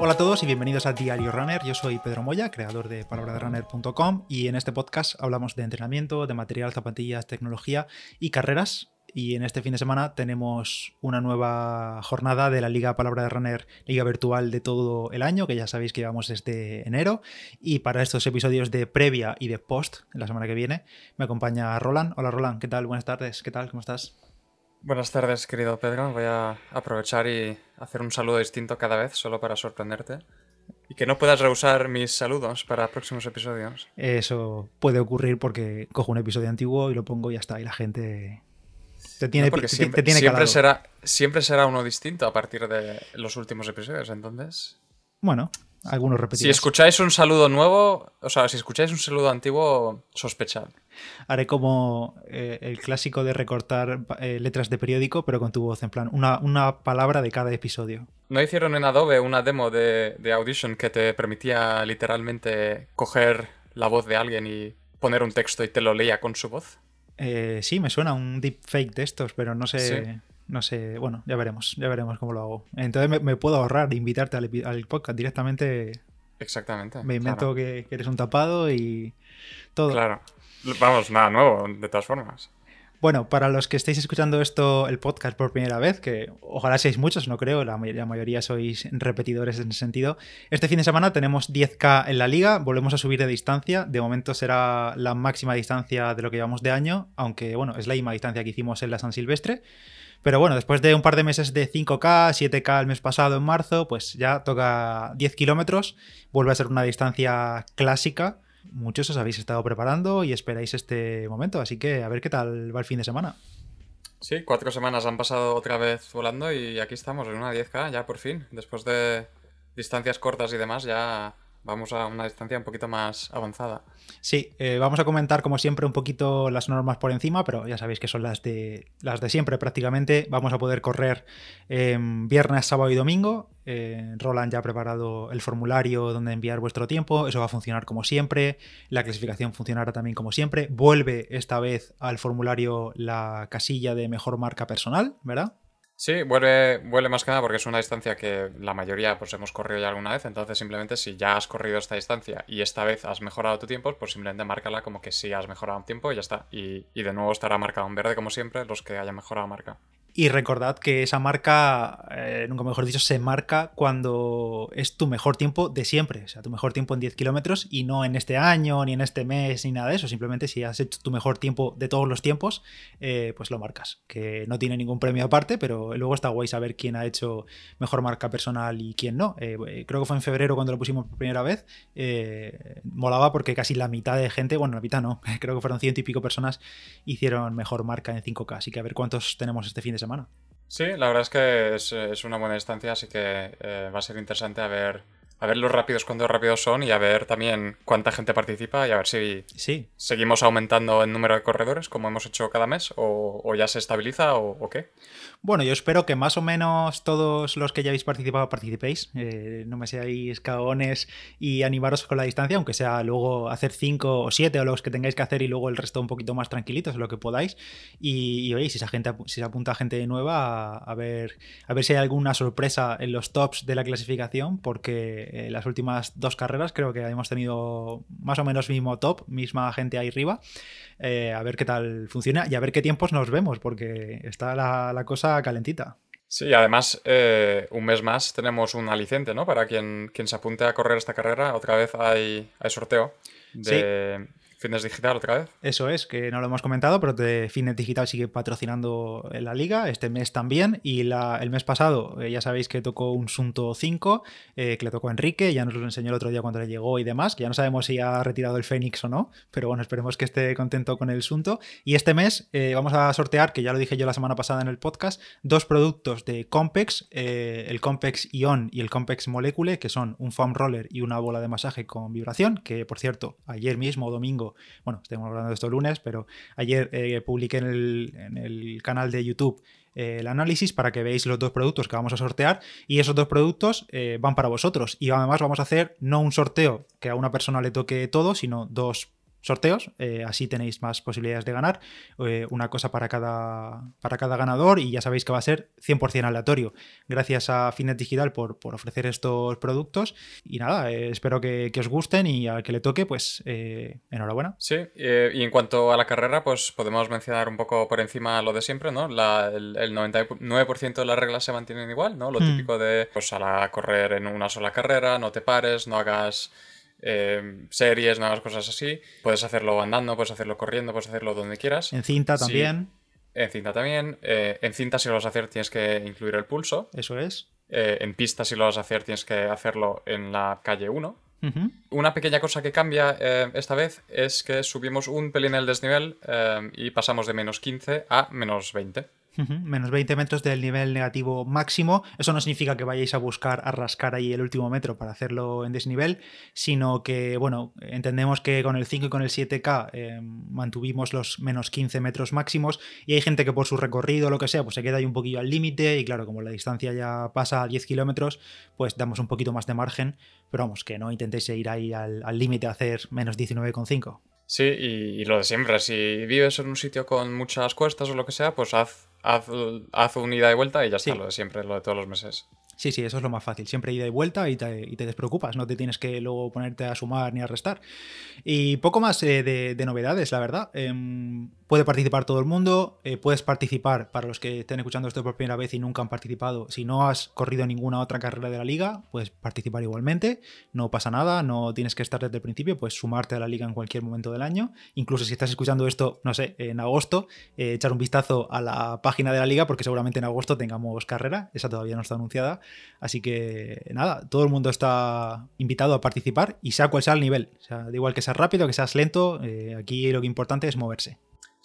Hola a todos y bienvenidos a Diario Runner. Yo soy Pedro Moya, creador de palabraderunner.com y en este podcast hablamos de entrenamiento, de material, zapatillas, tecnología y carreras. Y en este fin de semana tenemos una nueva jornada de la Liga Palabra de Runner, Liga Virtual de todo el año, que ya sabéis que llevamos desde enero. Y para estos episodios de previa y de post, la semana que viene, me acompaña Roland. Hola Roland, ¿qué tal? Buenas tardes, ¿qué tal? ¿Cómo estás? Buenas tardes, querido Pedro. Voy a aprovechar y hacer un saludo distinto cada vez, solo para sorprenderte. Y que no puedas rehusar mis saludos para próximos episodios. Eso puede ocurrir porque cojo un episodio antiguo y lo pongo y ya está. Y la gente te tiene, No, porque siempre, te tiene siempre calado. será, siempre será uno distinto a partir de los últimos episodios, entonces. Bueno, algunos Si escucháis un saludo nuevo, o sea, si escucháis un saludo antiguo, sospechad. Haré como eh, el clásico de recortar eh, letras de periódico, pero con tu voz, en plan, una, una palabra de cada episodio. ¿No hicieron en Adobe una demo de, de Audition que te permitía literalmente coger la voz de alguien y poner un texto y te lo leía con su voz? Eh, sí, me suena un deepfake de estos, pero no sé. Sí. No sé, bueno, ya veremos, ya veremos cómo lo hago. Entonces me, me puedo ahorrar invitarte al, al podcast directamente. Exactamente. Me invento claro. que, que eres un tapado y todo. Claro. Vamos, nada nuevo, de todas formas. Bueno, para los que estéis escuchando esto, el podcast por primera vez, que ojalá seáis muchos, no creo, la, la mayoría sois repetidores en ese sentido. Este fin de semana tenemos 10K en la liga, volvemos a subir de distancia. De momento será la máxima distancia de lo que llevamos de año, aunque bueno, es la misma distancia que hicimos en la San Silvestre. Pero bueno, después de un par de meses de 5K, 7K el mes pasado en marzo, pues ya toca 10 kilómetros. Vuelve a ser una distancia clásica. Muchos os habéis estado preparando y esperáis este momento, así que a ver qué tal va el fin de semana. Sí, cuatro semanas han pasado otra vez volando y aquí estamos en una 10K ya por fin. Después de distancias cortas y demás, ya vamos a una distancia un poquito más avanzada. Sí, eh, vamos a comentar como siempre un poquito las normas por encima, pero ya sabéis que son las de las de siempre prácticamente. Vamos a poder correr eh, viernes, sábado y domingo. Eh, Roland ya ha preparado el formulario donde enviar vuestro tiempo. Eso va a funcionar como siempre. La clasificación funcionará también como siempre. Vuelve esta vez al formulario la casilla de mejor marca personal, ¿verdad? Sí, vuelve, vuelve más que nada porque es una distancia que la mayoría pues hemos corrido ya alguna vez, entonces simplemente si ya has corrido esta distancia y esta vez has mejorado tu tiempo, pues simplemente márcala como que sí has mejorado un tiempo y ya está. Y, y de nuevo estará marcado en verde como siempre los que hayan mejorado marca. Y recordad que esa marca, eh, nunca mejor dicho, se marca cuando es tu mejor tiempo de siempre. O sea, tu mejor tiempo en 10 kilómetros y no en este año, ni en este mes, ni nada de eso. Simplemente si has hecho tu mejor tiempo de todos los tiempos, eh, pues lo marcas. Que no tiene ningún premio aparte, pero luego está guay saber quién ha hecho mejor marca personal y quién no. Eh, creo que fue en febrero cuando lo pusimos por primera vez. Molaba porque casi la mitad de gente, bueno, la mitad no, creo que fueron ciento y pico personas, hicieron mejor marca en 5K. Así que a ver cuántos tenemos este fin de semana. Sí, la verdad es que es, una buena distancia, así que eh, va a ser interesante a ver, a ver los rápidos cuántos rápidos son y a ver también cuánta gente participa y a ver si Sí, seguimos aumentando el número de corredores como hemos hecho cada mes o, o ya se estabiliza o, o qué. Bueno, yo espero que más o menos todos los que ya habéis participado participéis. Eh, no me seáis cagones y animaros con la distancia, aunque sea luego hacer 5 o 7 o los que tengáis que hacer y luego el resto un poquito más tranquilitos, lo que podáis. Y, y oye, si, esa gente, si se apunta gente nueva, a, a ver, a ver si hay alguna sorpresa en los tops de la clasificación, porque eh, las últimas dos carreras creo que hemos tenido más o menos mismo top, misma gente ahí arriba. Eh, a ver qué tal funciona y a ver qué tiempos nos vemos, porque está la, la cosa calentita. Sí, además, eh, un mes más tenemos un aliciente, ¿no? Para quien, quien se apunte a correr esta carrera, otra vez hay, hay sorteo de Fitness Digital, otra vez. Eso es, que no lo hemos comentado, pero de Digital sigue patrocinando la liga, este mes también, y la- el mes pasado eh, ya sabéis que tocó un Sunto 5, eh, que le tocó a Enrique, ya nos lo enseñó el otro día cuando le llegó y demás, que ya no sabemos si ha retirado el Fénix o no, pero bueno, esperemos que esté contento con el Sunto. Y este mes eh, vamos a sortear, que ya lo dije yo la semana pasada en el podcast, dos productos de Compex, eh, el Compex Ion y el Compex Molecule, que son un foam roller y una bola de masaje con vibración, que por cierto, ayer mismo, domingo, bueno, estamos hablando de esto lunes, pero ayer eh, publiqué en el, en el canal de YouTube eh, el análisis para que veáis los dos productos que vamos a sortear y esos dos productos eh, van para vosotros. Y además vamos a hacer no un sorteo que a una persona le toque todo, sino dos sorteos, eh, así tenéis más posibilidades de ganar, eh, una cosa para cada, para cada ganador y ya sabéis que va a ser 100% aleatorio. Gracias a Finet Digital por, por ofrecer estos productos y nada, eh, espero que, os gusten y al que le toque, pues enhorabuena. Sí, y en cuanto a la carrera, pues podemos mencionar un poco por encima lo de siempre, ¿no? el, 99% de las reglas se mantienen igual, ¿no? Lo hmm. típico de, pues a la correr en una sola carrera, no te pares, no hagas eh, series, nuevas cosas así. Puedes hacerlo andando, puedes hacerlo corriendo, puedes hacerlo donde quieras. En cinta también. en cinta también. Eh, en cinta, si lo vas a hacer, tienes que incluir el pulso. Eso es. Eh, en pista, si lo vas a hacer, tienes que hacerlo en la calle 1. Una pequeña cosa que cambia esta vez es que subimos un pelín el desnivel y pasamos de menos 15 a menos 20 menos 20 metros del nivel negativo máximo. Eso no significa que vayáis a buscar a rascar ahí el último metro para hacerlo en desnivel, sino que, bueno, entendemos que con el 5 y con el 7K eh, mantuvimos los menos 15 metros máximos y hay gente que por su recorrido o lo que sea, pues se queda ahí un poquillo al límite y claro, como la distancia ya pasa a 10 kilómetros, pues damos un poquito más de margen, pero vamos, que no intentéis ir ahí al límite a hacer menos 19,5. Sí, y, lo de siempre, si vives en un sitio con muchas cuestas o lo que sea, pues haz, haz, haz un ida y vuelta y ya está, lo de siempre, lo de todos los meses. Sí, sí, eso es lo más fácil. Siempre ida y vuelta y te, y despreocupas. No te tienes que luego ponerte a sumar ni a restar. Y poco más eh, de, novedades, la verdad. Em, puede participar todo el mundo. Eh, puedes participar, para los que estén escuchando esto por primera vez y nunca han participado, si no has corrido ninguna otra carrera de la liga, puedes participar igualmente. No pasa nada, no tienes que estar desde el principio, puedes sumarte a la liga en cualquier momento del año. Incluso si estás escuchando esto, no sé, en agosto, eh, echar un vistazo a la página de la liga, porque seguramente en agosto tengamos carrera. Esa todavía no está anunciada Así que nada, todo el mundo está invitado a participar y sea cual sea el nivel. O sea, da igual que seas rápido, que seas lento, eh, aquí lo que importante es moverse.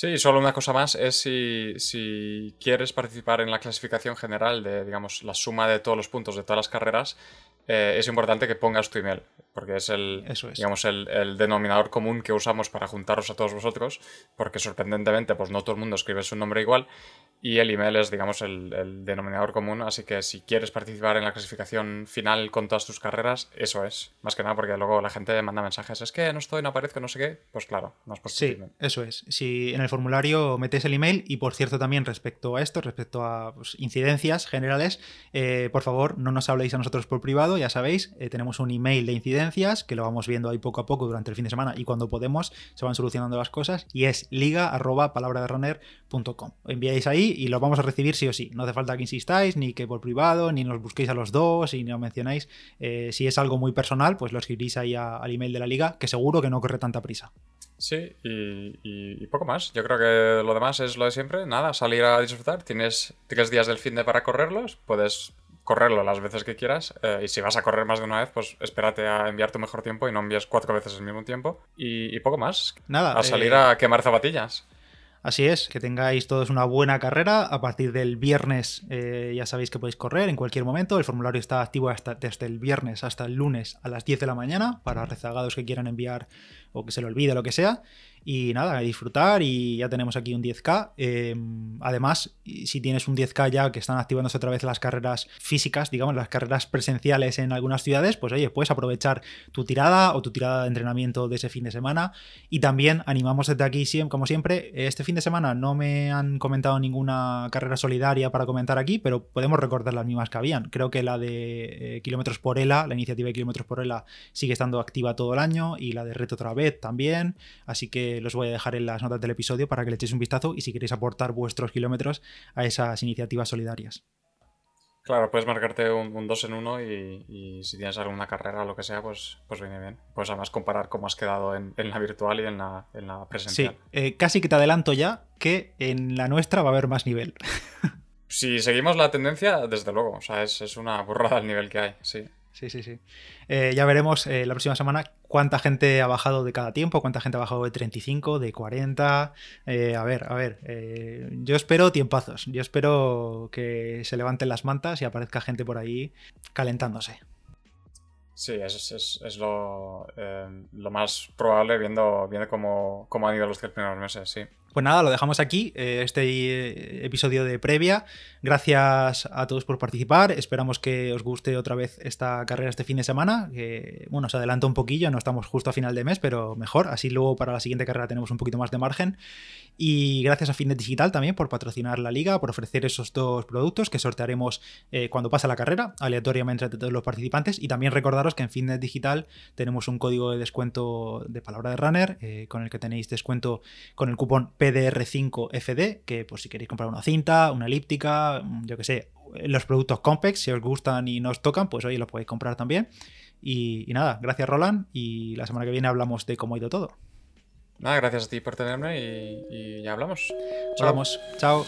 Sí, solo una cosa más es si, quieres participar en la clasificación general de, digamos, la suma de todos los puntos de todas las carreras, eh, es importante que pongas tu email, porque es el, digamos, el, el, denominador común que usamos para juntaros a todos vosotros, porque sorprendentemente, pues no todo el mundo escribe su nombre igual, y el email es, digamos, el, denominador común, así que si quieres participar en la clasificación final con todas tus carreras, eso es. Más que nada porque luego la gente manda mensajes, es que no estoy, no aparezco, no sé qué. Pues claro, no has puesto Sí, eso es. Si en el formulario metes el email y por cierto también respecto a esto, respecto a pues, incidencias generales, eh, por favor no nos habléis a nosotros por privado, ya sabéis, eh, tenemos un email de incidencias que lo vamos viendo ahí poco a poco durante el fin de semana y cuando podemos se van solucionando las cosas y es liga arroba palabra de runner.com. Enviáis ahí y lo vamos a recibir sí o sí. No hace falta que insistáis, ni que por privado, ni nos busquéis a los dos, y no mencionáis. Eh, si es algo muy personal, pues lo escribís ahí al email de la liga, que seguro que no corre tanta prisa. Sí, y, poco más. Yo creo que lo demás es lo de siempre. Nada, salir a disfrutar. Tienes tres días del fin de para correrlos. Puedes correrlo las veces que quieras. Eh, y si vas a correr más de una vez, pues espérate a enviar tu mejor tiempo y no envíes cuatro veces el mismo tiempo. Y, poco más. Nada. A salir eh, a quemar zapatillas. Así es, que tengáis todos una buena carrera. A partir del viernes eh, ya sabéis que podéis correr en cualquier momento. El formulario está activo hasta, desde el viernes hasta el lunes a las 10 de la mañana para rezagados que quieran enviar o que se le olvide lo que sea. Y nada, a disfrutar y ya tenemos aquí un 10K. Em, además, si tienes un 10K ya que están activándose otra vez las carreras físicas, digamos, las carreras presenciales en algunas ciudades, pues oye, puedes aprovechar tu tirada o tu tirada de entrenamiento de ese fin de semana. Y también animamos desde aquí, como siempre, este fin de semana no me han comentado ninguna carrera solidaria para comentar aquí, pero podemos recordar las mismas que habían. Creo que la de eh, Kilómetros por ELA, la iniciativa de Kilómetros por ELA, sigue estando activa todo el año y la de Reto otra también. Así que los voy a dejar en las notas del episodio para que le echéis un vistazo y si queréis aportar vuestros kilómetros a esas iniciativas solidarias. Claro, puedes marcarte un, 2 en 1 y, si tienes alguna carrera o lo que sea, pues, pues viene bien. Puedes además comparar cómo has quedado en, la virtual y en la, en la presencial. Sí, eh, casi que te adelanto ya que en la nuestra va a haber más nivel. si seguimos la tendencia, desde luego. O sea, es, es una burrada el nivel que hay, sí. Sí, sí, sí. Eh, ya veremos eh, la próxima semana cuánta gente ha bajado de cada tiempo, cuánta gente ha bajado de 35, de 40. Eh, a ver, a ver. yo espero tiempazos. Yo espero que se levanten las mantas y aparezca gente por ahí calentándose. Sí, es, es, lo, lo, más probable viendo, viendo cómo han ido los tres primeros meses, sí. Pues nada, lo dejamos aquí, eh, este eh, episodio de previa. Gracias a todos por participar. Esperamos que os guste otra vez esta carrera este fin de semana. Que, bueno, se adelanta un poquillo, no estamos justo a final de mes, pero mejor. Así luego para la siguiente carrera tenemos un poquito más de margen. Y gracias a Fitness Digital también por patrocinar la liga, por ofrecer esos dos productos que sortearemos eh, cuando pase la carrera, aleatoriamente entre todos los participantes. Y también recordaros que en Fitness Digital tenemos un código de descuento de palabra de runner, con el que tenéis descuento con el cupón PDR5FD, que por si queréis comprar una cinta, una elíptica, mm, yo que sé, los productos Compex, si os gustan y nos tocan, pues hoy los podéis comprar también. Y, y nada, gracias Roland y la semana que viene hablamos de cómo ha ido todo. Nada, gracias a ti por tenerme y, y ya hablamos. Hablamos. Chao.